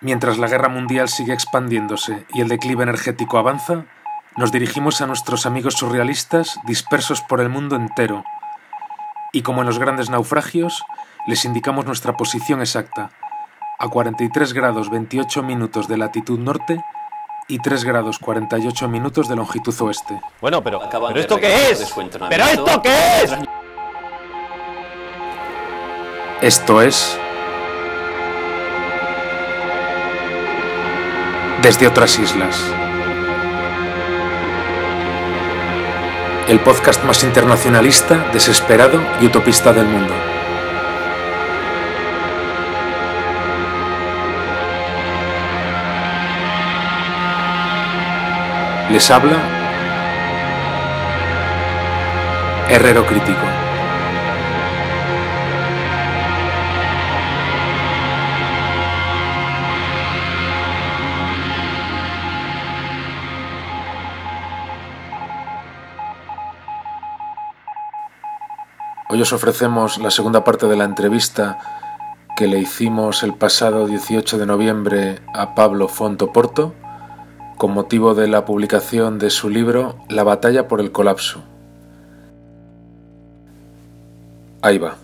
Mientras la guerra mundial sigue expandiéndose y el declive energético avanza, nos dirigimos a nuestros amigos surrealistas dispersos por el mundo entero. Y como en los grandes naufragios, les indicamos nuestra posición exacta, a 43 grados 28 minutos de latitud norte y 3 grados 48 minutos de longitud oeste. Bueno, pero, ¿pero esto qué es? ¿Pero esto qué es? Esto es... Desde otras islas. El podcast más internacionalista, desesperado y utopista del mundo. Les habla Herrero Crítico. Hoy os ofrecemos la segunda parte de la entrevista que le hicimos el pasado 18 de noviembre a Pablo Fonto Porto con motivo de la publicación de su libro La batalla por el colapso. Ahí va.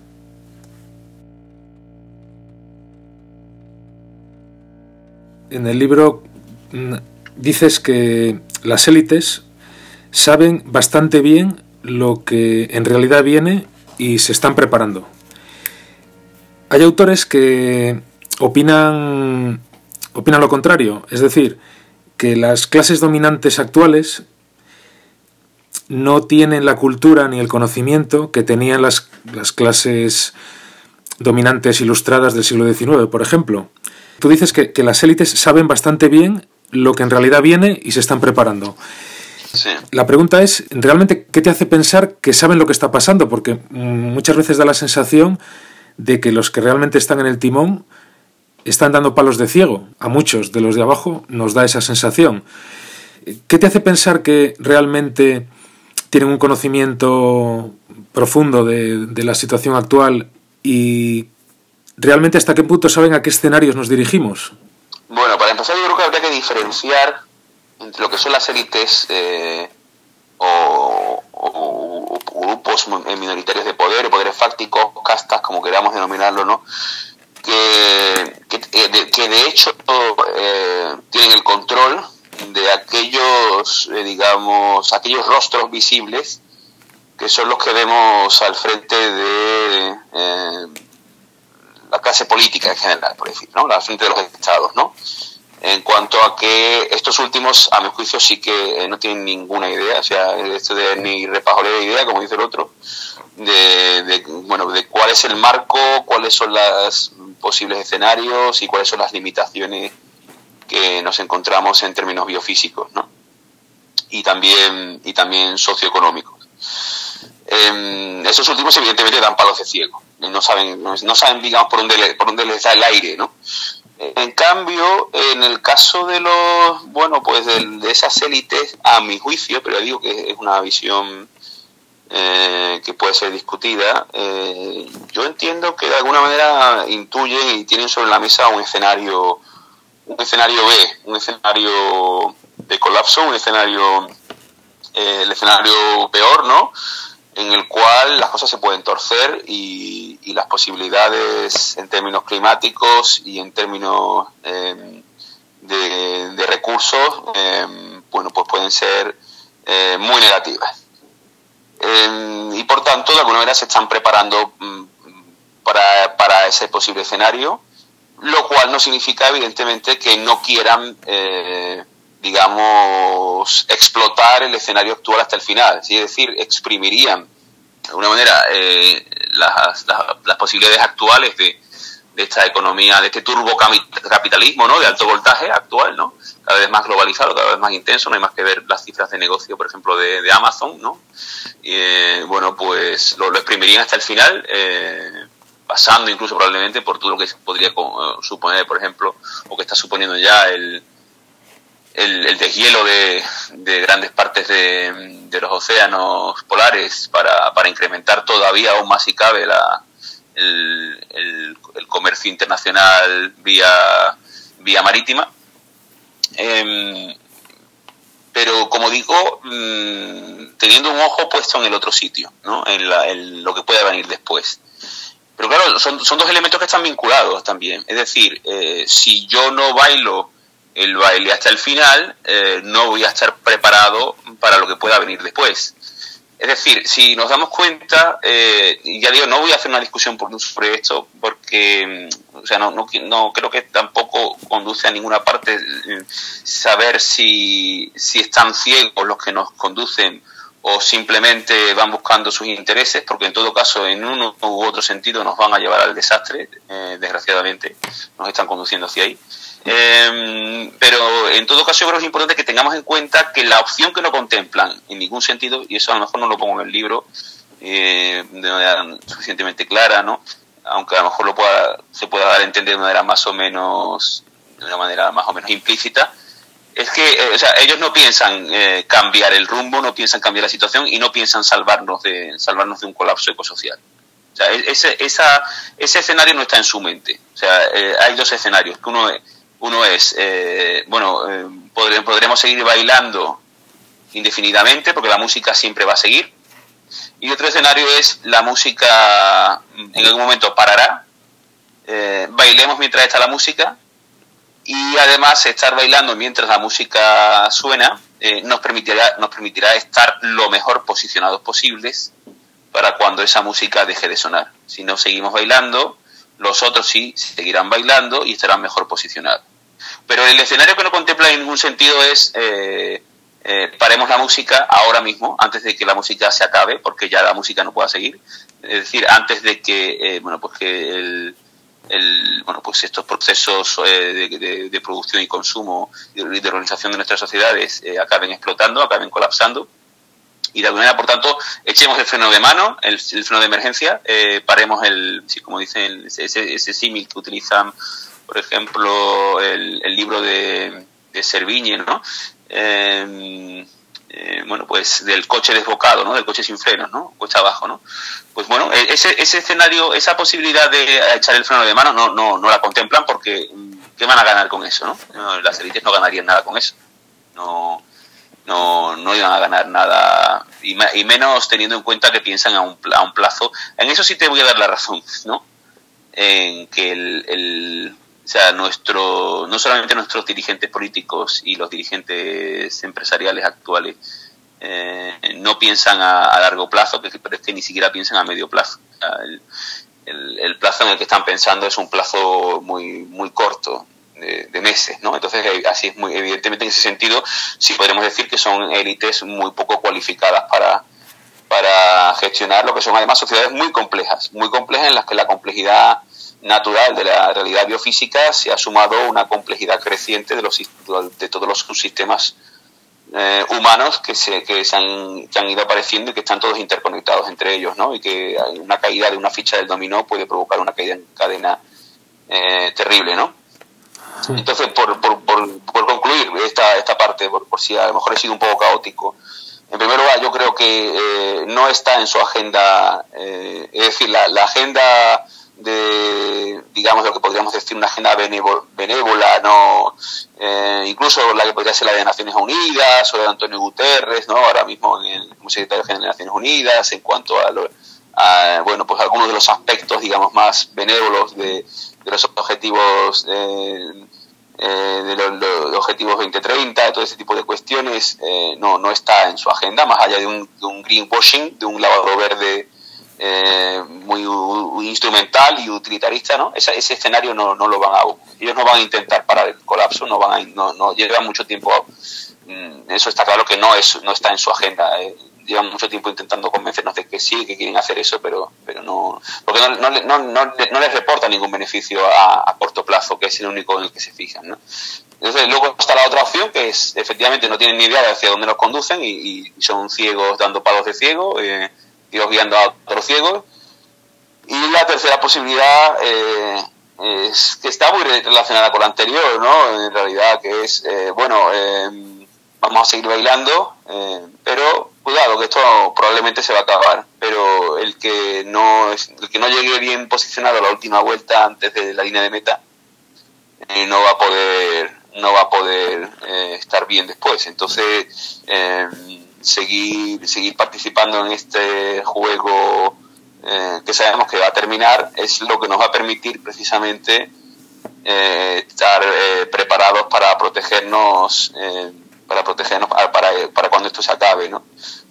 En el libro mm, dices que las élites saben bastante bien lo que en realidad viene y se están preparando. Hay autores que opinan opinan lo contrario, es decir, que las clases dominantes actuales no tienen la cultura ni el conocimiento que tenían las, las clases dominantes ilustradas del siglo XIX, por ejemplo. Tú dices que, que, las élites saben bastante bien lo que en realidad viene y se están preparando. Sí. La pregunta es, ¿realmente qué te hace pensar que saben lo que está pasando? Porque muchas veces da la sensación de que los que realmente están en el timón están dando palos de ciego. A muchos de los de abajo nos da esa sensación. ¿Qué te hace pensar que realmente tienen un conocimiento profundo de, de, la situación actual y realmente hasta qué punto saben a qué escenarios nos dirigimos? Bueno, para empezar yo creo que habría que diferenciar entre lo que son las élites eh, o, grupos minoritarios de poder, poderes fácticos, castas, como queramos denominarlo, ¿no? que, que, de, que de hecho eh, tienen el control de aquellos, eh, digamos, aquellos rostros visibles que son los que vemos al frente de eh, la clase política en general, por decir, ¿no? Al frente de los estados, ¿no? En cuanto a que estos últimos, a mi juicio, sí que no tienen ninguna idea, o sea, esto de ni repajoleo de idea, como dice el otro, de, de, bueno, de cuál es el marco, cuáles son los posibles escenarios y cuáles son las limitaciones que nos encontramos en términos biofísicos, ¿no? Y también, y también socioeconómicos. Eh, esos últimos evidentemente dan palos de ciego, no saben, no saben digamos, por dónde, por dónde les da el aire, ¿no? En cambio, en el caso de los, bueno, pues de, de esas élites, a mi juicio, pero digo que es una visión eh, que puede ser discutida, eh, yo entiendo que de alguna manera intuyen y tienen sobre la mesa un escenario, un escenario B, un escenario de colapso, un escenario, eh, el escenario peor, ¿no? En el cual las cosas se pueden torcer y, y las posibilidades en términos climáticos y en términos eh, de, recursos, eh, bueno, pues pueden ser eh, muy negativas. Eh, y por tanto, de alguna manera se están preparando mm, para, para, ese posible escenario, lo cual no significa, evidentemente, que no quieran, eh, digamos, explotar el escenario actual hasta el final. Es decir, exprimirían, de alguna manera, eh, las, posibilidades actuales de, de esta economía, de este turbocapitalismo, ¿no? De alto voltaje actual, ¿no? Cada vez más globalizado, cada vez más intenso, no hay más que ver las cifras de negocio, por ejemplo, de, de Amazon, ¿no? Eh, bueno, pues lo, lo, exprimirían hasta el final, eh, pasando incluso probablemente por todo lo que podría suponer, por ejemplo, o que está suponiendo ya el, el, el deshielo de, de, grandes partes de, de, los océanos polares para, para incrementar todavía aún más si cabe la, el, comercio internacional vía vía marítima. Em, pero como digo, mm, teniendo un ojo puesto en el otro sitio, ¿no? en, lo que pueda venir después. Pero claro, son, dos elementos que están vinculados también. Es decir, eh, si yo no bailo el baile hasta el final, eh, no voy a estar preparado para lo que pueda venir después. Es decir, si nos damos cuenta, eh, ya digo, no voy a hacer una discusión por, sobre esto porque, mm, o sea, no, no, creo que tampoco conduce a ninguna parte eh, saber si, si están ciegos los que nos conducen o simplemente van buscando sus intereses, porque en todo caso, en uno u otro sentido, nos van a llevar al desastre, eh, desgraciadamente, nos están conduciendo hacia ahí. Eh, pero en todo caso yo creo que es importante que tengamos en cuenta que la opción que no contemplan en ningún sentido, y eso a lo mejor no lo pongo en el libro eh, de manera suficientemente clara, ¿no? aunque a lo mejor lo pueda, se pueda dar a entender de manera más o menos de una manera más o menos implícita, es que eh, o sea, ellos no piensan eh, cambiar el rumbo, no piensan cambiar la situación y no piensan salvarnos de, salvarnos de un colapso ecosocial. O sea, e-, ese, esa, ese escenario no está en su mente. O sea, hay dos escenarios. Que uno, uno es, eh, bueno, eh, podremos seguir bailando indefinidamente porque la música siempre va a seguir. Y otro escenario es la música en algún momento parará, eh, bailemos mientras está la música y además estar bailando mientras la música suena nos, permitirá, nos permitirá estar lo mejor posicionados posibles para cuando esa música deje de sonar. Si no seguimos bailando, los otros sí seguirán bailando y estarán mejor posicionados. Pero el escenario que no contempla en ningún sentido es eh, eh, paremos la música ahora mismo, antes de que la música se acabe, porque ya la música no pueda seguir. Es decir, antes de que, eh, bueno, pues que el, bueno, pues estos procesos de, producción y consumo y de, organización de nuestras sociedades acaben explotando, acaben colapsando. Y de alguna manera, por tanto, echemos el freno de mano, el, freno de emergencia, paremos el, como dicen, ese símil que utilizan por ejemplo, el, libro de, de Servigne, ¿no? Em, eh, bueno, pues del coche desbocado, ¿no? Del coche sin frenos, ¿no? Coche abajo, ¿no? Pues bueno, e, ese, ese escenario, esa posibilidad de echar el freno de mano no, no, no la contemplan porque mm, ¿qué van a ganar con eso, no? Las élites no ganarían nada con eso. No, no, no iban a ganar nada, y, y menos teniendo en cuenta que piensan a un, a un plazo. En eso sí te voy a dar la razón, ¿no? En que el o sea, nuestro, no solamente nuestros dirigentes políticos y los dirigentes empresariales actuales eh, no piensan a, largo plazo, pero es que ni siquiera piensan a medio plazo. el, el, plazo en el que están pensando es un plazo muy, muy corto, de, meses, ¿no? Entonces, eh, así es muy, evidentemente en ese sentido, sí podemos decir que son élites muy poco cualificadas para, para gestionar lo que son además sociedades muy complejas, muy complejas en las que la complejidad natural de la realidad biofísica se ha sumado una complejidad creciente de, los, de todos los subsistemas eh, humanos que se, que, se han, que han ido apareciendo y que están todos interconectados entre ellos, ¿no? Y que una caída de una ficha del dominó puede provocar una caída en cadena eh, terrible, ¿no? Entonces, por, por, por, concluir esta, esta parte, por, si a lo mejor he sido un poco caótico, en primer lugar, yo creo que eh, no está en su agenda, es decir, la, la agenda de, digamos, lo que podríamos decir una agenda benévola, ¿no? Eh, incluso la que podría ser la de Naciones Unidas o de Antonio Guterres, ¿no? Ahora mismo en como secretario general de Naciones Unidas, en cuanto a, bueno, pues algunos de los aspectos, digamos, más benévolos de, los objetivos eh, eh, de los, objetivos 2030, todo ese tipo de cuestiones, no, no está en su agenda, más allá de un, de un greenwashing, de un lavado verde eh, muy instrumental y utilitarista, ¿no? Ese, ese escenario no, no, lo van a, ellos no van a intentar parar el colapso, no van a, no, no llevan mucho tiempo, mm, eso está claro que no es, no está en su agenda, eh, llevan mucho tiempo intentando convencernos de que sí, que quieren hacer eso, pero, pero no, porque no, no, no, no les reporta ningún beneficio a, corto plazo, que es el único en el que se fijan, ¿no? Entonces, luego está la otra opción, que es, efectivamente, no tienen ni idea de hacia dónde nos conducen y, y son ciegos dando palos de ciego, eh, Dios guiando a otros ciegos. Y la tercera posibilidad eh, es que está muy relacionada con la anterior, ¿no? En realidad, que es, eh, bueno, eh, vamos a seguir bailando, pero cuidado, que esto probablemente se va a acabar. Pero el que no, el que no llegue bien posicionado a la última vuelta antes de la línea de meta, no va a poder no va a poder estar bien después. Entonces, seguir, seguir participando en este juego que sabemos que va a terminar es lo que nos va a permitir precisamente estar preparados para protegernos para protegernos para, para, cuando esto se acabe, ¿no?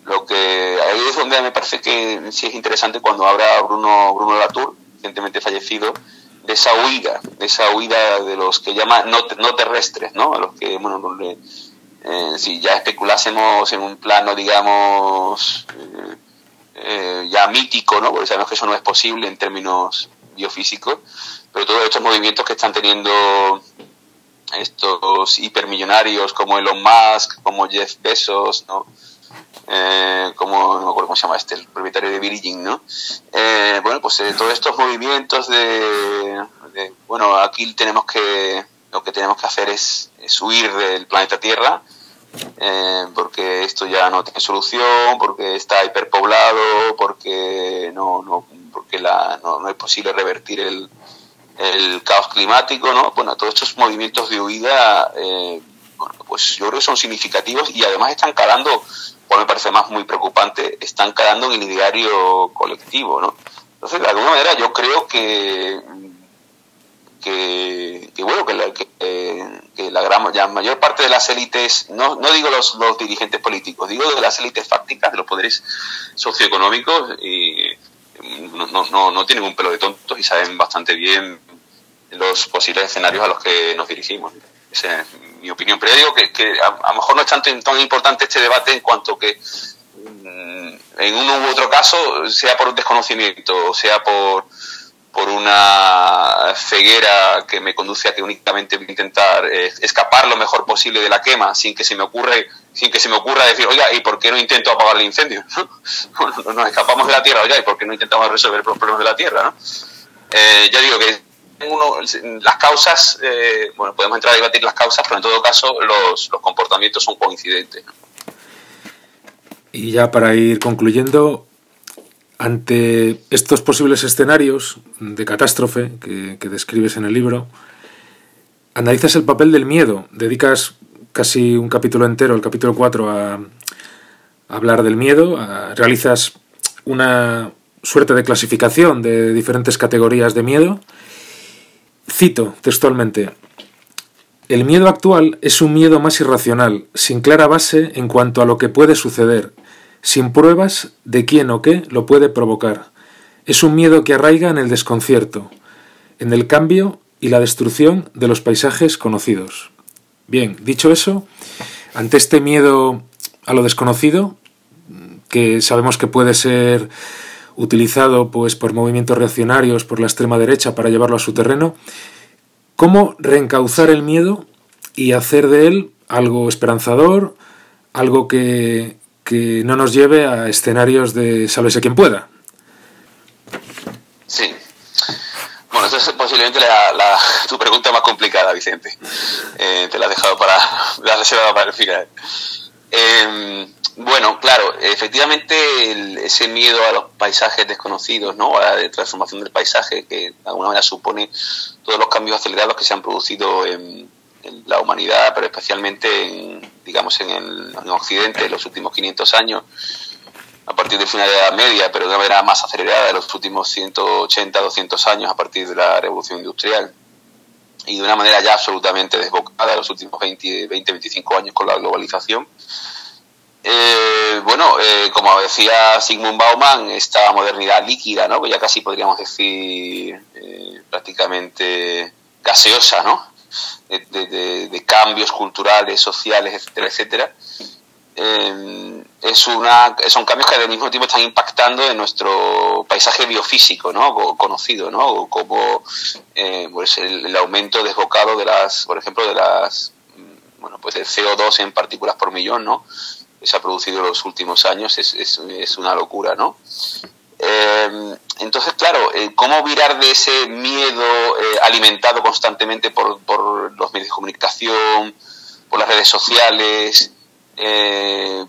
Lo que ahí es donde me parece que sí es interesante cuando habla Bruno Bruno Latour, recientemente fallecido, de esa huida, de esa huida de los que llaman no, no terrestres, ¿no? A los que, bueno, eh, si ya especulásemos en un plano, digamos, eh, eh, ya mítico, ¿no? Porque sabemos que eso no es posible en términos biofísicos, pero todos estos movimientos que están teniendo estos hipermillonarios como Elon Musk, como Jeff Bezos, ¿no? Eh, como, no me acuerdo cómo se llama este, el propietario de Virgin, ¿no? Eh, bueno, pues todos estos movimientos de, bueno, aquí tenemos que, lo que tenemos que hacer es, huir del planeta Tierra, porque esto ya no tiene solución, porque está hiperpoblado, porque no, no, porque la, no, no es posible revertir el, caos climático, ¿no? Bueno, todos estos movimientos de huida, eh, pues yo creo que son significativos y además están calando, por me parece más muy preocupante, están calando en el ideario colectivo, ¿no? Entonces, de alguna manera, yo creo que que, bueno, que la, que, la gran, la mayor parte de las élites, no, no digo los, los dirigentes políticos, digo de las élites fácticas, de los poderes socioeconómicos, y no, no, no tienen un pelo de tontos y saben bastante bien los posibles escenarios a los que nos dirigimos. Esa es mi opinión. Pero yo digo que, que a, lo mejor no es tanto tan importante este debate en cuanto que mm, en uno u otro caso, sea por desconocimiento, sea por ceguera que me conduce a que únicamente voy a intentar eh, escapar lo mejor posible de la quema sin que se me ocurre sin que se me ocurra decir oiga y por qué no intento apagar el incendio nos escapamos de la tierra oiga y por qué no intentamos resolver los problemas de la tierra ¿no? eh, ya digo que uno, las causas eh, bueno podemos entrar a debatir las causas pero en todo caso los, los comportamientos son coincidentes y ya para ir concluyendo ante estos posibles escenarios de catástrofe que, describes en el libro, analizas el papel del miedo, dedicas casi un capítulo entero, el capítulo 4, a, hablar del miedo, realizas una suerte de clasificación de diferentes categorías de miedo. Cito textualmente, el miedo actual es un miedo más irracional, sin clara base en cuanto a lo que puede suceder, sin pruebas de quién o qué lo puede provocar. Es un miedo que arraiga en el desconcierto, en el cambio y la destrucción de los paisajes conocidos. Bien, dicho eso, ante este miedo a lo desconocido, que sabemos que puede ser utilizado pues por movimientos reaccionarios por la extrema derecha para llevarlo a su terreno, ¿cómo reencauzar el miedo y hacer de él algo esperanzador, algo que, que no nos lleve a escenarios de sálvese quien pueda. Sí. Bueno, esa es posiblemente la, tu pregunta más complicada, Vicente. Eh, te la he dejado para, la reservado para el final. Em, bueno, claro, efectivamente ese miedo a los paisajes desconocidos, ¿no? A la transformación del paisaje, que de alguna manera supone todos los cambios acelerados que se han producido en, en la humanidad, pero especialmente en, digamos, en, el, en Occidente en los últimos 500 años, a partir del final de la Edad Media, pero de una manera más acelerada en los últimos 180, 200 años a partir de la Revolución Industrial y de una manera ya absolutamente desbocada en los últimos 20, 20 25 años con la globalización. Eh, bueno, eh, como decía Sigmund Bauman, esta modernidad líquida, ¿no? ya casi podríamos decir eh, prácticamente gaseosa, ¿no? De, cambios culturales, sociales, etcétera, etcétera, eh, es una, son cambios que al mismo tiempo están impactando en nuestro paisaje biofísico, ¿no? conocido, ¿no? Como eh, pues el, aumento desbocado de las, por ejemplo, de las, mm, bueno, pues del CO2 en partículas por millón, ¿no? Que se ha producido en los últimos años es, es, es una locura, ¿no? Eh, entonces, claro, eh, ¿cómo virar de ese miedo eh, alimentado constantemente por, los medios de comunicación, por las redes sociales,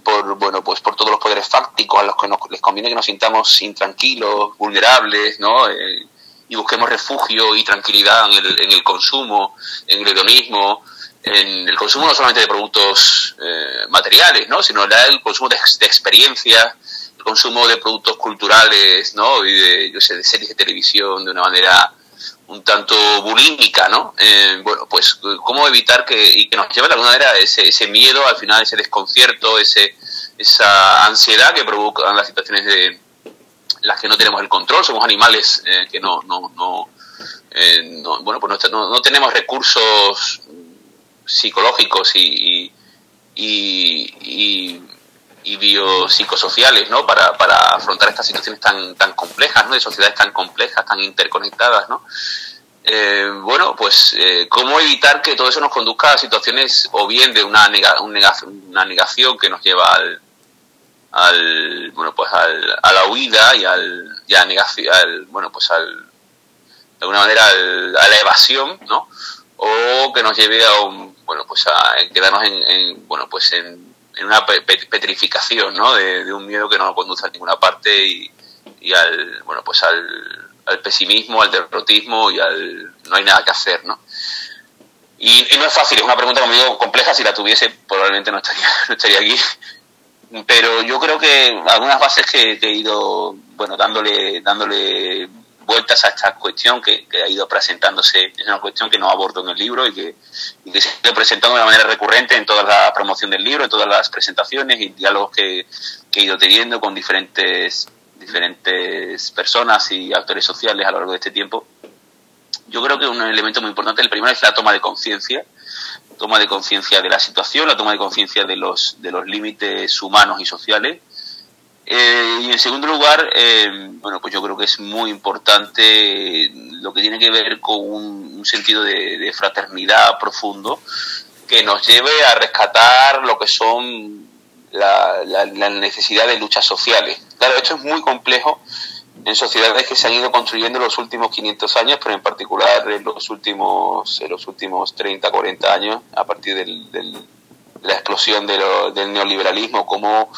por bueno, pues por todos los poderes fácticos a los que nos, les conviene que nos sintamos intranquilos, vulnerables, ¿no? y y busquemos refugio y tranquilidad en el, en el consumo, en el hedonismo, en el consumo no solamente de productos eh, materiales, ¿no? sino el consumo de, de experiencias, consumo de productos culturales ¿no? y de, yo sé, de series de televisión de una manera un tanto bulímica, ¿no? Eh, bueno, pues cómo evitar que, y que nos lleve de alguna manera ese, ese miedo, al final ese desconcierto, ese, esa ansiedad que provocan las situaciones de las que no tenemos el control, somos animales eh, que no, no, no, eh, bueno, pues no, no, tenemos recursos psicológicos y, y, y, y biopsicosociales ¿no? Para, para, afrontar estas situaciones tan, tan complejas, ¿no? de sociedades tan complejas, tan interconectadas. ¿no? Eh, bueno, pues eh, cómo evitar que todo eso nos conduzca a situaciones o bien de una, una negación que nos lleva al, al bueno pues al, a la huida y al, y a negación, al, bueno pues al de alguna manera a la evasión, ¿no? O que nos lleve a un, bueno pues a quedarnos en, en bueno pues en en una petrificación, ¿no? De, un miedo que no conduce a ninguna parte y, al, bueno, pues al, pesimismo, al derrotismo y al no hay nada que hacer, ¿no? Y, no es fácil, es una pregunta como compleja, si la tuviese probablemente no estaría, no estaría aquí, pero yo creo que algunas bases que, que he ido, bueno, dándole, dándole vueltas a esta cuestión que, ha ido presentándose, es una cuestión que no abordo en el libro y que, se ha ido presentando de una manera recurrente en toda la promoción del libro, en todas las presentaciones y diálogos que, he ido teniendo con diferentes, diferentes personas y actores sociales a lo largo de este tiempo. Yo creo que un elemento muy importante, el primero es la toma de conciencia, toma de conciencia de la situación, la toma de conciencia de los, de los límites humanos y sociales, eh, y en segundo lugar, eh, bueno, pues yo creo que es muy importante lo que tiene que ver con un, sentido de, fraternidad profundo que nos lleve a rescatar lo que son la, la, necesidad de luchas sociales. Claro, esto es muy complejo en sociedades que se han ido construyendo en los últimos 500 años, pero en particular en los últimos, en los últimos 30, 40 años, a partir del la explosión del neoliberalismo como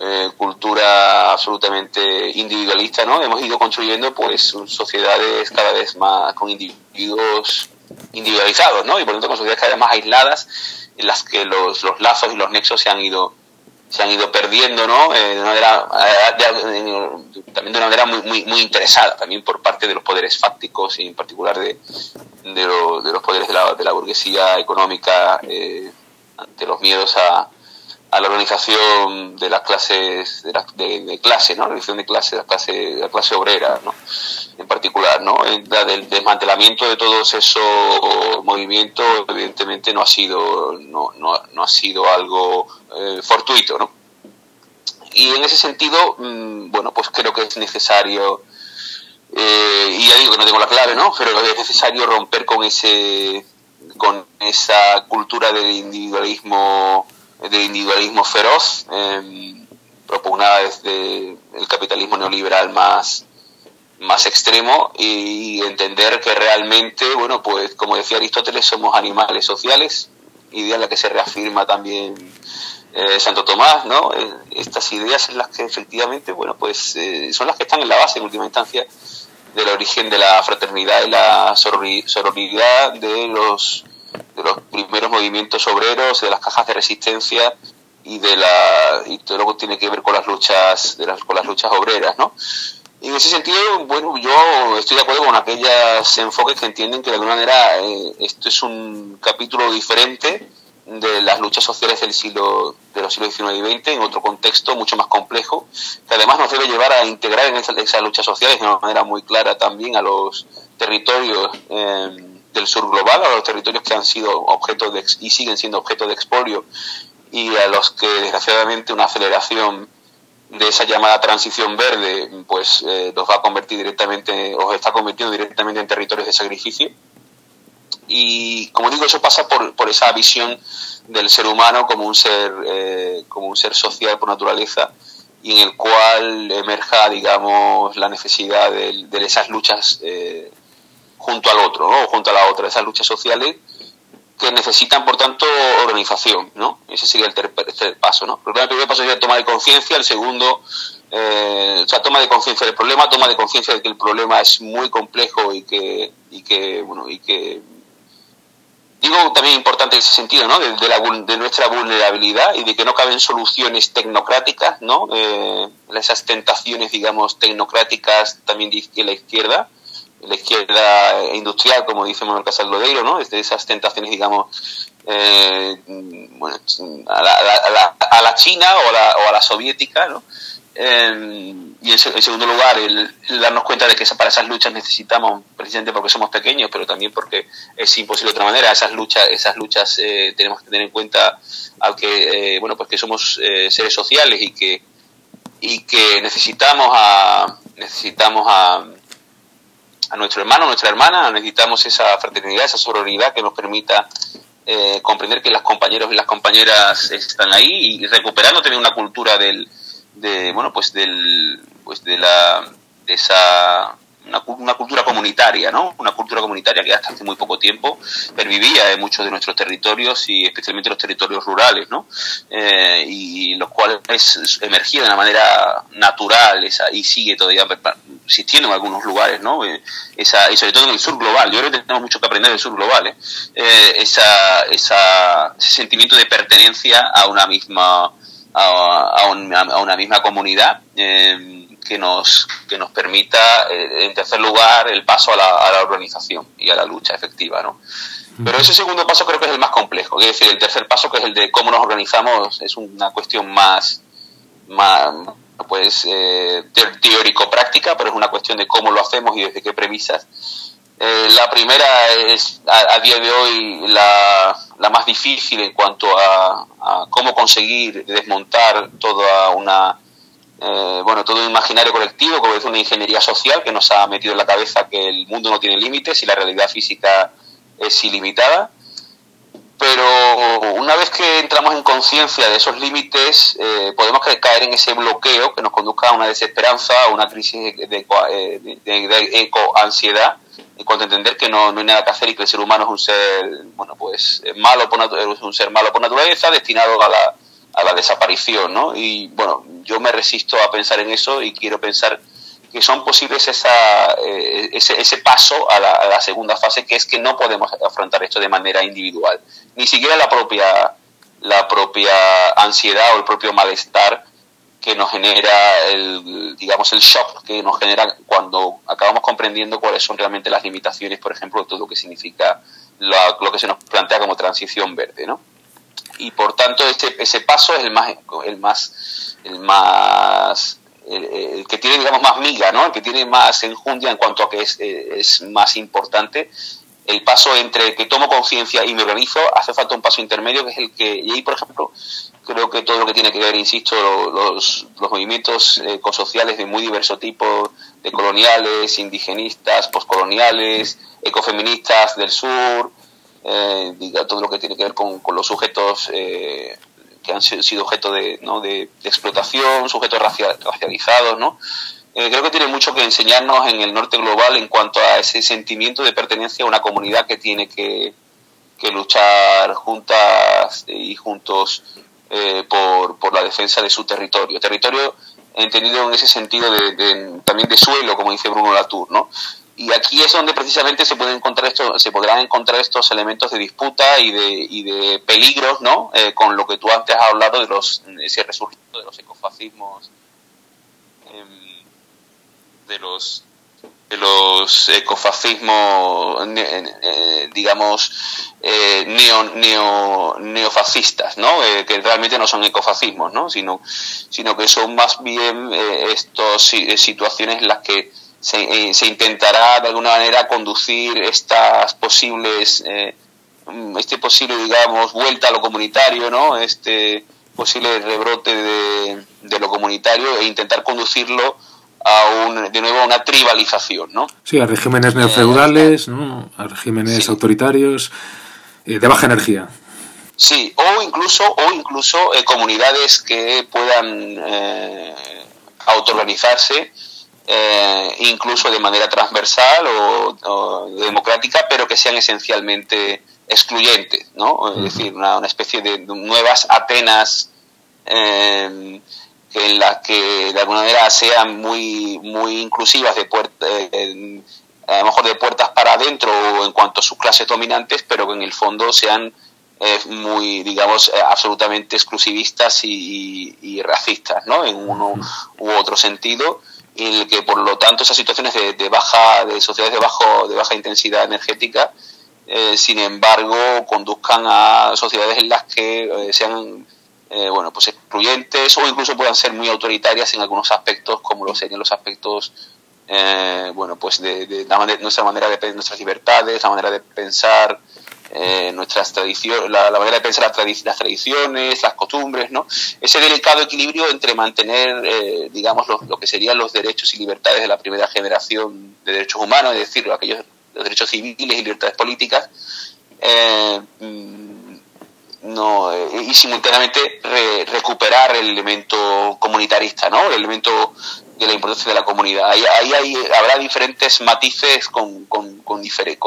eh, cultura absolutamente individualista, ¿no? Hemos ido construyendo pues sociedades cada vez más con individuos individualizados, ¿no? Y por lo tanto con sociedades cada vez más aisladas en las que los, los lazos y los nexos se han ido se han ido perdiendo, ¿no? Eh, de una manera, eh, también de una manera muy, muy, muy interesada, también por parte de los poderes fácticos y en particular de, de, de los poderes de la, de la burguesía económica eh, ante los miedos a, a la organización de las clases de, la, de, clase, ¿no? La organización de clase, la clase, la clase obrera, ¿no? En particular, ¿no? Del desmantelamiento de todos esos movimientos, evidentemente no ha sido, no, no, no ha sido algo eh, fortuito, ¿no? Y en ese sentido, mmm, bueno, pues creo que es necesario, eh, y ya digo que no tengo la clave, ¿no? Pero es necesario romper con ese con esa cultura del individualismo, del individualismo feroz, eh, propugnada desde el capitalismo neoliberal más, más extremo y entender que realmente, bueno, pues como decía Aristóteles, somos animales sociales, idea en la que se reafirma también eh, Santo Tomás, ¿no? Eh, estas ideas son las que efectivamente, bueno, pues eh, son las que están en la base en última instancia del origen de la fraternidad y la sororidad de los, de los primeros movimientos obreros, de las cajas de resistencia y de la y todo lo que tiene que ver con las luchas de las, con las luchas obreras, ¿no? Y en ese sentido, bueno, yo estoy de acuerdo con aquellos enfoques que entienden que de alguna manera eh, esto es un capítulo diferente de las luchas sociales del siglo de los siglos XIX y XX en otro contexto mucho más complejo que además nos debe llevar a integrar en esas, luchas sociales de una manera muy clara también a los territorios eh, del sur global a los territorios que han sido objeto de y siguen siendo objeto de expolio y a los que desgraciadamente una aceleración de esa llamada transición verde pues eh, los va a convertir directamente o está convirtiendo directamente en territorios de sacrificio y como digo, eso pasa por, por esa visión del ser humano como un ser, eh, como un ser social por naturaleza y en el cual emerja, digamos, la necesidad de, de esas luchas eh, junto al otro, ¿no? junto a la otra, esas luchas sociales que necesitan, por tanto, organización, ¿no? Ese sería el tercer paso, ¿no? El primer paso sería tomar conciencia, el segundo, eh, o sea, toma de conciencia del problema, toma de conciencia de que el problema es muy complejo y que, y que, bueno, y que también importante en ese sentido, ¿no? De, la, de, nuestra vulnerabilidad y de que no caben soluciones tecnocráticas, ¿no? Eh, esas tentaciones, digamos, tecnocráticas también de la izquierda, la izquierda industrial, como dice Manuel Casal Lodeiro, ¿no? Desde esas tentaciones, digamos, eh, bueno, a, la, a, la, a, la, china o a la, o a la soviética, ¿no? Eh, y en, segundo lugar, el, darnos cuenta de que para esas luchas necesitamos, precisamente porque somos pequeños, pero también porque es imposible de otra manera, esas luchas, esas luchas eh, tenemos que tener en cuenta al que, eh, bueno, pues que somos eh, seres sociales y que, y que necesitamos a, necesitamos a, a nuestro hermano, nuestra hermana, necesitamos esa fraternidad, esa sororidad que nos permita eh, comprender que las compañeros y las compañeras están ahí y recuperando también una cultura del, de, bueno, pues del, pues de la, de esa, una, una, cultura comunitaria, ¿no? Una cultura comunitaria que hasta hace muy poco tiempo pervivía en muchos de nuestros territorios y especialmente los territorios rurales, ¿no? Eh, y los cuales emergía de una manera natural esa, y sigue todavía existiendo en algunos lugares, ¿no? Eh, esa, y sobre todo en el sur global. Yo creo que tenemos mucho que aprender del sur global, ¿eh? eh esa, esa, ese sentimiento de pertenencia a una misma a, una misma comunidad eh, que nos que nos permita eh, en tercer lugar el paso a la, a la, organización y a la lucha efectiva no pero ese segundo paso creo que es el más complejo. Es decir el tercer paso que es el de cómo nos organizamos es una cuestión más más pues eh, teórico práctica pero es una cuestión de cómo lo hacemos y desde qué premisas eh, la primera es a, día de hoy la, la, más difícil en cuanto a, cómo conseguir desmontar toda una eh, bueno todo un imaginario colectivo como es una ingeniería social que nos ha metido en la cabeza que el mundo no tiene límites y la realidad física es ilimitada pero una vez que entramos en conciencia de esos límites, eh, podemos caer en ese bloqueo que nos conduzca a una desesperanza, a una crisis de, de, de eco-ansiedad, en cuanto a entender que no, no, hay nada que hacer y que el ser humano es un ser, bueno, pues malo por es un ser malo por naturaleza, destinado a la, a la desaparición, ¿no? Y bueno, yo me resisto a pensar en eso y quiero pensar que son posibles esa, eh, ese, ese, paso a la, a la, segunda fase, que es que no podemos afrontar esto de manera individual. Ni siquiera la propia, la propia ansiedad o el propio malestar que nos genera el, digamos, el shock que nos genera cuando acabamos comprendiendo cuáles son realmente las limitaciones, por ejemplo, de todo lo que significa lo que se nos plantea como transición verde, ¿no? Y por tanto, este, ese paso es el más, el más, el más, el, que tiene, digamos, más miga, ¿no? El que tiene más enjundia en cuanto a que es, es más importante el paso entre que tomo conciencia y me organizo, hace falta un paso intermedio que es el que, y ahí por ejemplo, creo que todo lo que tiene que ver, insisto, los, los movimientos ecosociales de muy diverso tipo, de coloniales, indigenistas, postcoloniales, ecofeministas del sur, eh, todo lo que tiene que ver con, con los sujetos eh, que han sido objeto de, ¿no? de, explotación, sujetos racializados, ¿no? Eh, creo que tiene mucho que enseñarnos en el norte global en cuanto a ese sentimiento de pertenencia a una comunidad que tiene que, que luchar juntas y juntos eh, por, por, la defensa de su territorio. Territorio entendido en ese sentido de, también de suelo, como dice Bruno Latour, ¿no? Y aquí es donde precisamente se pueden encontrar esto, se podrán encontrar estos elementos de disputa y de, y de peligros, ¿no? Eh, con lo que tú antes has hablado de los ese resurgimiento de los ecofascismos, em, de los de los ecofascismos, eh, digamos, eh, neo, neo, neofascistas, ¿no? Eh, que realmente no son ecofascismos, ¿no? Sino, sino que son más bien estas situaciones en las que se, se, intentará de alguna manera conducir estas posibles, este posible, digamos, vuelta a lo comunitario, ¿no? Este posible rebrote de, de lo comunitario e intentar conducirlo a un, de nuevo a una tribalización, ¿no? Sí, a regímenes neofeudales, ¿no? A regímenes autoritarios eh, de baja energía. Sí, o incluso, o incluso eh, comunidades que puedan eh, autoorganizarse, eh, incluso de manera transversal o, o, democrática, pero que sean esencialmente excluyentes, ¿no? Es decir, una, una especie de nuevas Atenas eh, en las que de alguna manera sean muy muy inclusivas de puerta, eh, a lo mejor de puertas para adentro o en cuanto a sus clases dominantes, pero que en el fondo sean eh, muy, digamos, eh, absolutamente exclusivistas y, racistas, ¿no? En uno u otro sentido, y el que por lo tanto esas situaciones de, baja, de sociedades de bajo, de baja intensidad energética, eh, sin embargo, conduzcan a sociedades en las que sean bueno, pues excluyentes o incluso puedan ser muy autoritarias en algunos aspectos, como lo serían los aspectos bueno, pues de, nuestra manera de nuestras libertades, la manera de pensar, eh, nuestras tradiciones, la, manera de pensar las, tradiciones, las costumbres, ¿no? Ese delicado equilibrio entre mantener, eh, digamos, lo, que serían los derechos y libertades de la primera generación de derechos humanos, es decir, aquellos los derechos civiles y libertades políticas, eh, no, y simultáneamente recuperar el elemento comunitarista, ¿no? El elemento de la importancia de la comunidad. Ahí, ahí, habrá diferentes matices con, con, con,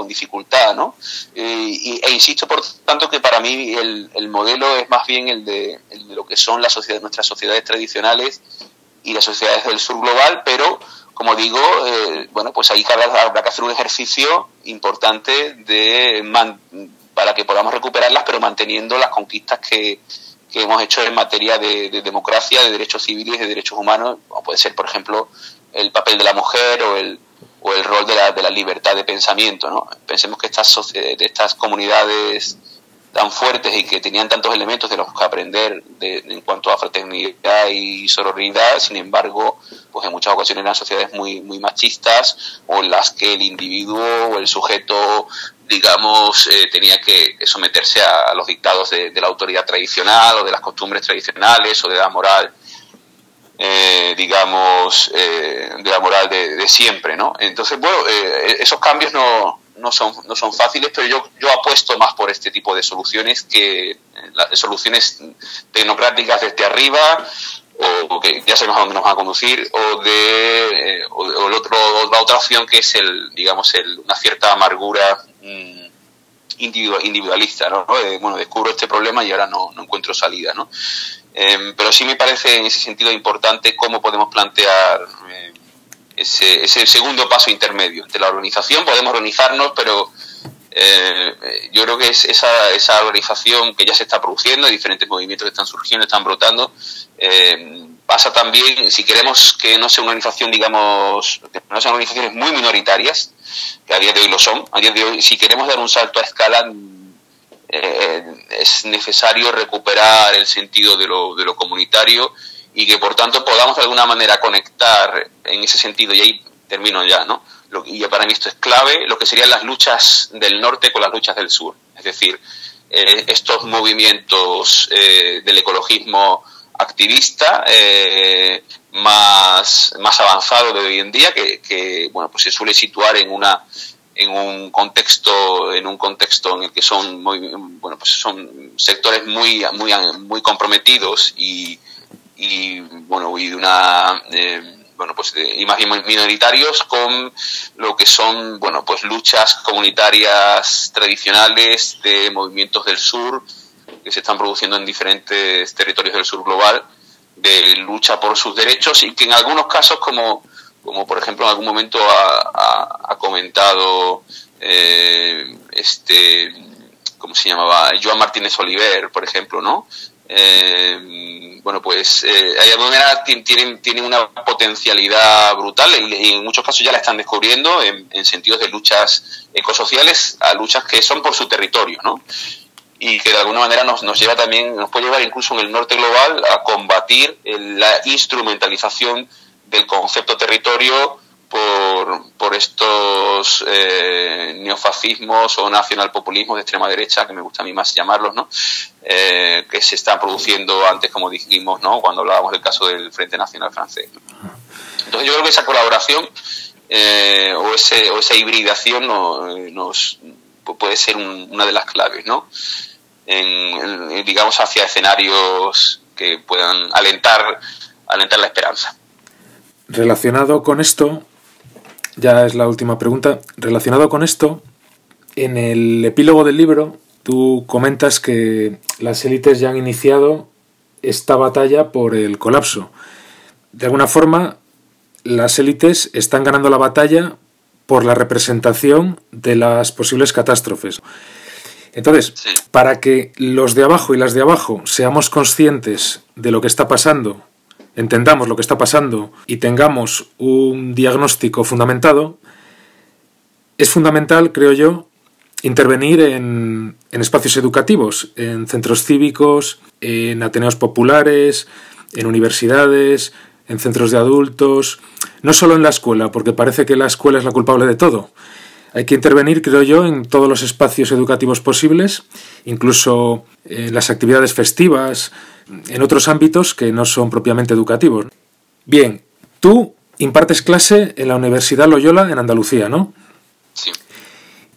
dificultad, ¿no? Eh, e insisto, por tanto, que para mí el, el modelo es más bien el de, el de lo que son las sociedades, nuestras sociedades tradicionales y las sociedades del sur global, pero como digo, eh, bueno, pues ahí habrá, habrá, que hacer un ejercicio importante de para que podamos recuperarlas, pero manteniendo las conquistas que, hemos hecho en materia de, democracia, de derechos civiles, de derechos humanos, como puede ser, por ejemplo, el papel de la mujer o el, o el rol de la, de la libertad de pensamiento. ¿no? Pensemos que estas, de estas comunidades tan fuertes y que tenían tantos elementos de los que aprender en cuanto a fraternidad y sororidad, sin embargo, pues en muchas ocasiones eran sociedades muy, muy machistas o en las que el individuo o el sujeto digamos, eh, tenía que, someterse a, los dictados de, la autoridad tradicional o de las costumbres tradicionales o de la moral, eh, digamos, eh, de la moral de, siempre, ¿no? Entonces, bueno, esos cambios no, no, son, no son fáciles, pero yo, yo apuesto más por este tipo de soluciones que las soluciones tecnocráticas desde arriba o, que ya sabemos a dónde nos van a conducir, o de o, el otro, la otra opción que es el, digamos, el, una cierta amargura Mm, individualista, ¿no? bueno, descubro este problema y ahora no, encuentro salida, ¿no? Em, pero sí me parece en ese sentido importante cómo podemos plantear eh, ese, ese, segundo paso intermedio. Entre la organización podemos organizarnos, pero eh, yo creo que es esa, esa organización que ya se está produciendo, diferentes movimientos que están surgiendo, están brotando, eh, pasa también, si queremos que no sea una organización, digamos, que no sean organizaciones muy minoritarias, que a día de hoy lo son, a día de hoy, si queremos dar un salto a escala, eh, es necesario recuperar el sentido de lo, de lo comunitario y que por tanto podamos de alguna manera conectar en ese sentido, y ahí termino ya, ¿no? Lo, y para mí esto es clave, lo que serían las luchas del norte con las luchas del sur. Es decir, eh, estos movimientos eh, del ecologismo activista eh, más, más avanzado de hoy en día que, bueno pues se suele situar en una en un contexto en un contexto en el que son muy bueno pues son sectores muy muy muy comprometidos y, y bueno y de una eh, bueno pues de, minoritarios con lo que son bueno pues luchas comunitarias tradicionales de movimientos del sur que se están produciendo en diferentes territorios del sur global de lucha por sus derechos y que en algunos casos, como, como por ejemplo en algún momento ha, comentado eh, este, ¿cómo se llamaba? Joan Martínez Oliver, por ejemplo, ¿no? Eh, bueno, pues eh, de tienen, tienen una potencialidad brutal y, en muchos casos ya la están descubriendo en, en, sentidos de luchas ecosociales a luchas que son por su territorio, ¿no? y que de alguna manera nos, nos lleva también, nos puede llevar incluso en el norte global a combatir la instrumentalización del concepto territorio por, por estos eh, neofascismos o nacionalpopulismos de extrema derecha, que me gusta a mí más llamarlos, ¿no? Eh, que se están produciendo antes, como dijimos, ¿no? cuando hablábamos del caso del Frente Nacional Francés. Entonces yo creo que esa colaboración eh, o, ese, o esa hibridación nos, puede ser una de las claves, ¿no? digamos, hacia escenarios que puedan alentar, alentar la esperanza. Relacionado con esto, ya es la última pregunta, relacionado con esto, en el epílogo del libro tú comentas que las élites ya han iniciado esta batalla por el colapso. De alguna forma, las élites están ganando la batalla por la representación de las posibles catástrofes. Entonces, para que los de abajo y las de abajo seamos conscientes de lo que está pasando, entendamos lo que está pasando y tengamos un diagnóstico fundamentado, es fundamental, creo yo, intervenir en, espacios educativos, en centros cívicos, en ateneos populares, en universidades, en centros de adultos, no solo en la escuela, porque parece que la escuela es la culpable de todo, hay que intervenir, creo yo, en todos los espacios educativos posibles, incluso en las actividades festivas, en otros ámbitos que no son propiamente educativos. Bien, tú impartes clase en la Universidad Loyola en Andalucía, ¿no? Sí.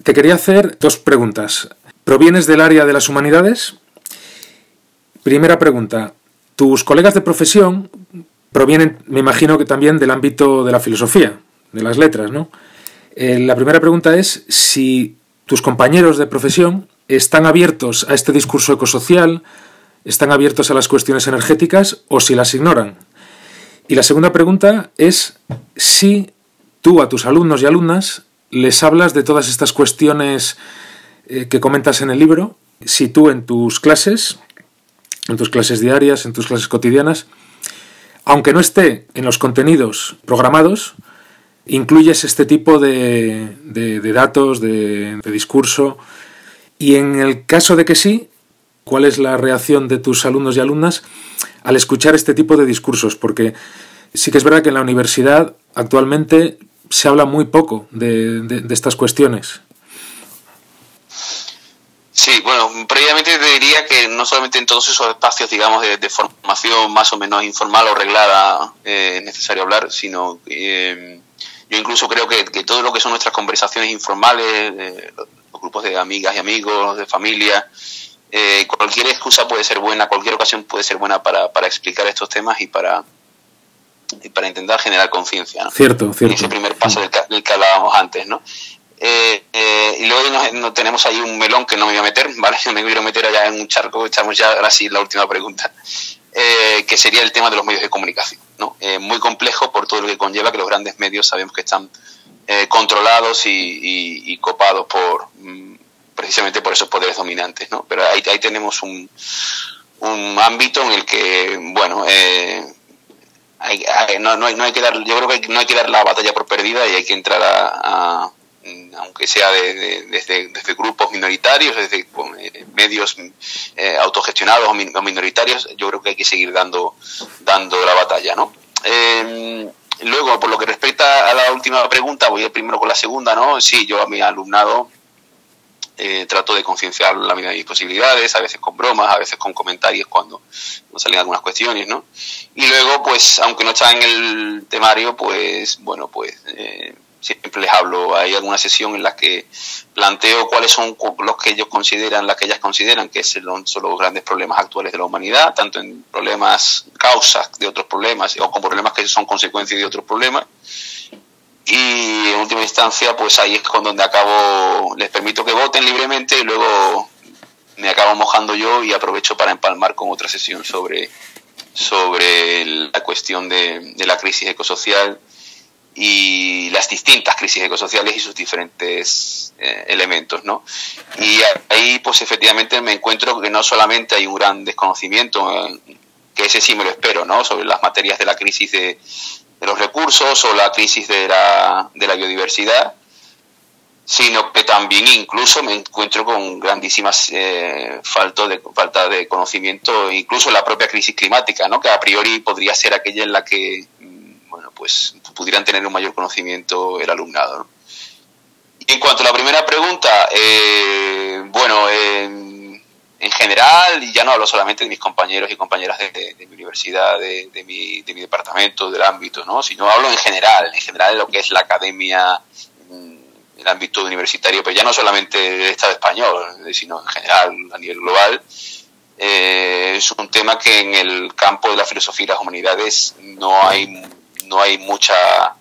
Te quería hacer dos preguntas. ¿Provienes del área de las humanidades? Primera pregunta. ¿Tus colegas de profesión provienen, me imagino que también del ámbito de la filosofía, de las letras, ¿no? Eh, la primera pregunta es si tus compañeros de profesión están abiertos a este discurso ecosocial, están abiertos a las cuestiones energéticas o si las ignoran. Y la segunda pregunta es si tú a tus alumnos y alumnas les hablas de todas estas cuestiones eh, que comentas en el libro, si tú en tus clases, en tus clases diarias, en tus clases cotidianas, aunque no esté en los contenidos programados, incluyes este tipo de, datos, de, discurso. Y en el caso de que sí, ¿cuál es la reacción de tus alumnos y alumnas al escuchar este tipo de discursos? Porque sí que es verdad que en la universidad actualmente se habla muy poco de, estas cuestiones. Sí, bueno, previamente te diría que no solamente en todos esos espacios, digamos, de, formación más o menos informal o reglada eh, es necesario hablar, sino eh, yo incluso creo que, todo lo que son nuestras conversaciones informales, los, grupos de amigas y amigos, de familia, eh, cualquier excusa puede ser buena, cualquier ocasión puede ser buena para, para explicar estos temas y para, para intentar generar conciencia. ¿no? Cierto, cierto. ese primer paso del que, hablábamos antes, ¿no? Eh, eh, y luego nos, tenemos ahí un melón que no me voy a meter, ¿vale? No me quiero meter allá en un charco, echamos ya ahora sí la última pregunta. Eh, que sería el tema de los medios de comunicación. ¿no? Eh, muy complejo por todo lo que conlleva que los grandes medios sabemos que están eh, controlados y, y, copados por mm, precisamente por esos poderes dominantes. ¿no? Pero ahí, ahí tenemos un, un ámbito en el que, bueno, hay, no, no, hay, no, hay, que dar, yo creo que no hay que dar la batalla por perdida y hay que entrar a aunque sea desde, desde, grupos minoritarios, desde eh, medios eh, autogestionados o minoritarios, yo creo que hay que seguir dando, dando la batalla, ¿no? Eh, luego, por lo que respecta a la última pregunta, voy primero con la segunda, ¿no? Sí, yo a mi alumnado trato de concienciar la medida de mis posibilidades, a veces con bromas, a veces con comentarios cuando, salen algunas cuestiones, ¿no? Y luego, pues, aunque no está en el temario, pues, bueno, pues siempre les hablo. Hay alguna sesión en la que planteo cuáles son los que ellos consideran, las que ellas consideran que son, los grandes problemas actuales de la humanidad, tanto en problemas, causas de otros problemas o como problemas que son consecuencias de otros problemas. Y en última instancia, pues ahí es con donde acabo, les permito que voten libremente y luego me acabo mojando yo y aprovecho para empalmar con otra sesión sobre, sobre la cuestión de, la crisis ecosocial y las distintas crisis ecosociales y sus diferentes eh, elementos, ¿no? Y ahí, pues efectivamente me encuentro que no solamente hay un gran desconocimiento, eh, que ese sí me lo espero, ¿no? Sobre las materias de la crisis de, los recursos o la crisis de la, de la biodiversidad, sino que también incluso me encuentro con grandísimas eh, falta, de, falta de conocimiento, incluso la propia crisis climática, ¿no? que a priori podría ser aquella en la que pues pudieran tener un mayor conocimiento el alumnado. En cuanto a la primera pregunta, eh, bueno, en general, y ya no hablo solamente de mis compañeros y compañeras de, mi universidad, de, mi, de mi departamento, del ámbito, ¿no? sino hablo en general, en general de lo que es la academia, mm, el ámbito universitario, pero ya no solamente del Estado español, sino en general a nivel global. Eh, es un tema que en el campo de la filosofía y las humanidades no hay no hay mucha,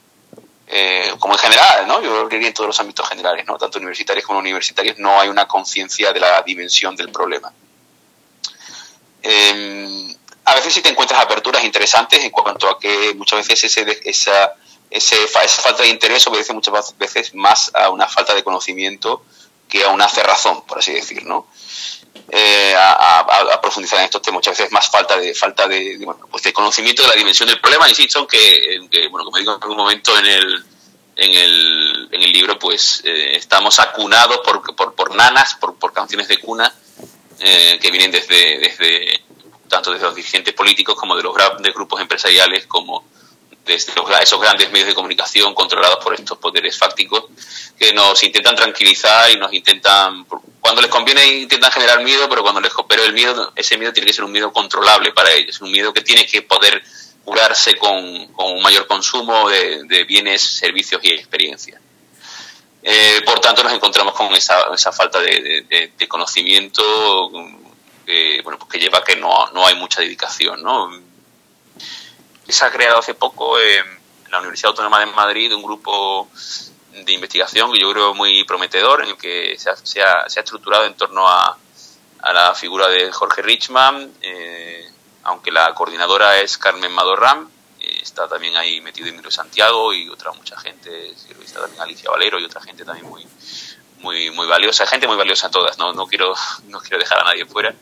eh, como en general, ¿no? Yo diría en todos los ámbitos generales, ¿no? Tanto universitarios como universitarios, no hay una conciencia de la dimensión del problema. Em, a veces sí te encuentras aperturas interesantes en cuanto a que muchas veces ese, esa, ese, esa falta de interés obedece muchas veces más a una falta de conocimiento que a una cerrazón, por así decir, ¿no? Eh, a, profundizar en estos temas. Muchas veces más falta de falta de, bueno, pues de conocimiento de la dimensión del problema. Insisto que, que, bueno, como digo en algún momento en el, en el, en el libro, pues eh, estamos acunados por, por, por nanas, por, por, canciones de cuna eh, que vienen desde, desde tanto desde los dirigentes políticos como de los grandes grupos empresariales, como desde esos grandes medios de comunicación controlados por estos poderes fácticos que nos intentan tranquilizar y nos intentan cuando les conviene intentan generar miedo pero cuando les pero el miedo ese miedo tiene que ser un miedo controlable para ellos un miedo que tiene que poder curarse con, un mayor consumo de, bienes servicios y experiencias eh, por tanto nos encontramos con esa, esa falta de, conocimiento que, bueno, pues que lleva a que no, no hay mucha dedicación ¿no? Se ha creado hace poco en la Universidad Autónoma de Madrid un grupo de investigación que yo creo muy prometedor, en el que se ha, estructurado en torno a, la figura de Jorge Richman, eh, aunque la coordinadora es Carmen Madorram, eh, está también ahí metido Emilio Santiago y otra mucha gente, está también Alicia Valero y otra gente también muy muy muy valiosa, gente muy valiosa todas, no, no quiero no quiero dejar a nadie fuera.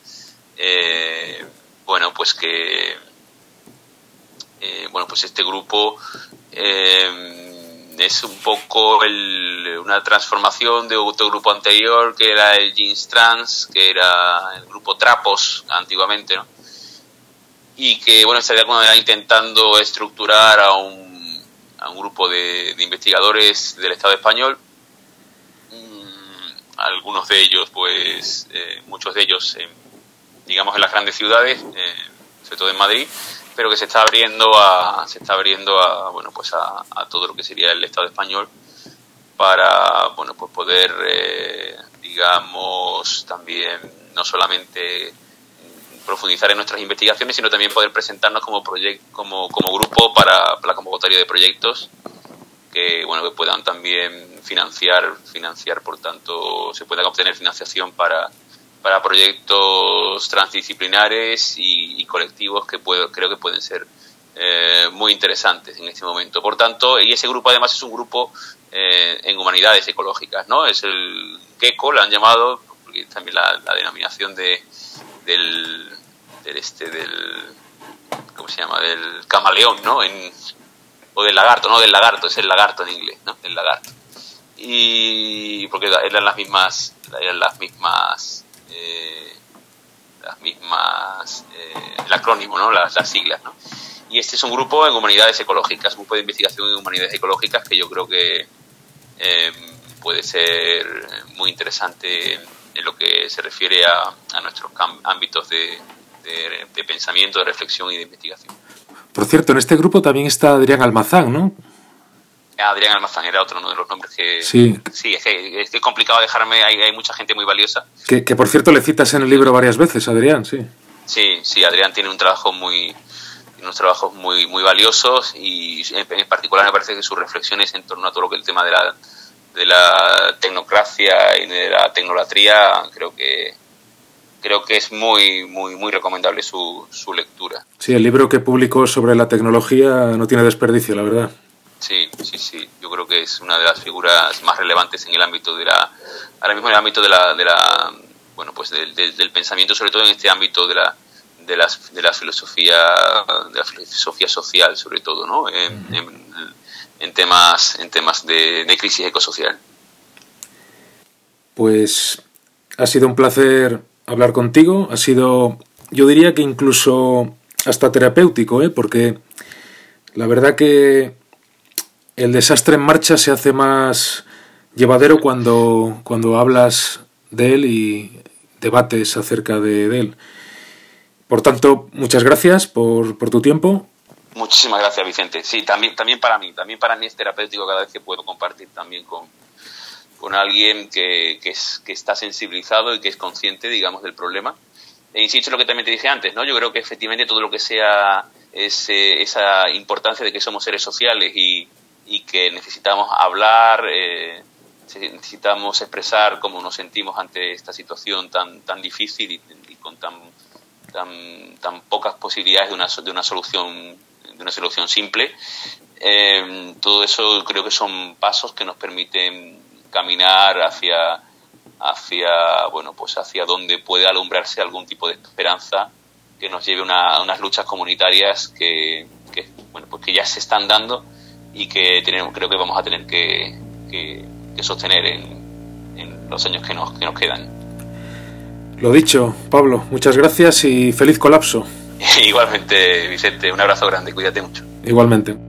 Eh, bueno, pues que eh, bueno, pues este grupo eh, es un poco una transformación de otro grupo anterior que era el Jeans Trans, que era el grupo Trapos antiguamente, ¿no? Y que, bueno, estaría alguna manera intentando estructurar a un, a un grupo de, investigadores del Estado español. Mm, algunos de ellos, pues, eh, muchos de ellos, digamos, en las grandes ciudades, sobre todo en Madrid, pero que se está abriendo a se está abriendo a bueno pues a, todo lo que sería el Estado español para bueno pues poder eh, digamos también no solamente profundizar en nuestras investigaciones sino también poder presentarnos como como como grupo para, la convocatoria de proyectos que bueno que puedan también financiar financiar por tanto se pueda obtener financiación para para proyectos transdisciplinares y, colectivos que puedo, creo que pueden ser eh, muy interesantes en este momento. Por tanto, y ese grupo además es un grupo eh, en humanidades ecológicas, ¿no? Es el GECO, lo han llamado, porque también la, denominación de, del, este, del, ¿cómo se llama? Del camaleón, ¿no? En, o del lagarto, no del lagarto, es el lagarto en inglés, ¿no? El lagarto. Y porque eran las mismas, eran las mismas eh, las mismas, eh, el acrónimo, ¿no? Las, siglas, ¿no? Y este es un grupo en humanidades ecológicas, un grupo de investigación en humanidades ecológicas que yo creo que eh, puede ser muy interesante en lo que se refiere a, nuestros ámbitos de, de, pensamiento, de reflexión y de investigación. Por cierto, en este grupo también está Adrián Almazán, ¿no? Adrián Almazán era otro uno de los nombres que... Sí, sí es, que, es complicado dejarme, hay, hay, mucha gente muy valiosa. Que, que, por cierto le citas en el libro varias veces, Adrián, sí. Sí, sí, Adrián tiene un trabajo muy unos trabajos muy muy valiosos y en, particular me parece que sus reflexiones en torno a todo lo que el tema de la de la tecnocracia y de la tecnolatría creo que creo que es muy muy muy recomendable su, su lectura. Sí, el libro que publicó sobre la tecnología no tiene desperdicio, la verdad. Sí, sí, sí. Yo creo que es una de las figuras más relevantes en el ámbito de la, ahora mismo en el ámbito de la, de la bueno, pues del pensamiento, sobre todo en este ámbito de la, de las, de la filosofía, de la filosofía social, sobre todo, ¿no? En, en, temas, en temas de, de crisis ecosocial. Pues ha sido un placer hablar contigo. Ha sido, yo diría que incluso hasta terapéutico, ¿eh? porque la verdad que el desastre en marcha se hace más llevadero cuando, cuando hablas de él y debates acerca de, él. Por tanto, muchas gracias por, por, tu tiempo. Muchísimas gracias, Vicente. Sí, también, también para mí, también para mí es terapéutico cada vez que puedo compartir también con, con alguien que, que, es, que está sensibilizado y que es consciente, digamos, del problema. E insisto en lo que también te dije antes, ¿no? Yo creo que efectivamente todo lo que sea ese, esa importancia de que somos seres sociales y, y que necesitamos hablar, eh, necesitamos expresar cómo nos sentimos ante esta situación tan, tan difícil y, con tan, tan, tan pocas posibilidades de una, de una solución de una solución simple. Eh, todo eso creo que son pasos que nos permiten caminar hacia hacia bueno pues hacia donde puede alumbrarse algún tipo de esperanza que nos lleve a unas luchas comunitarias que, bueno pues que ya se están dando y que tenemos, creo que vamos a tener que, sostener en, en, los años que nos, que nos quedan. Lo dicho, Pablo, muchas gracias y feliz colapso. Igualmente, Vicente, un abrazo grande, cuídate mucho. Igualmente.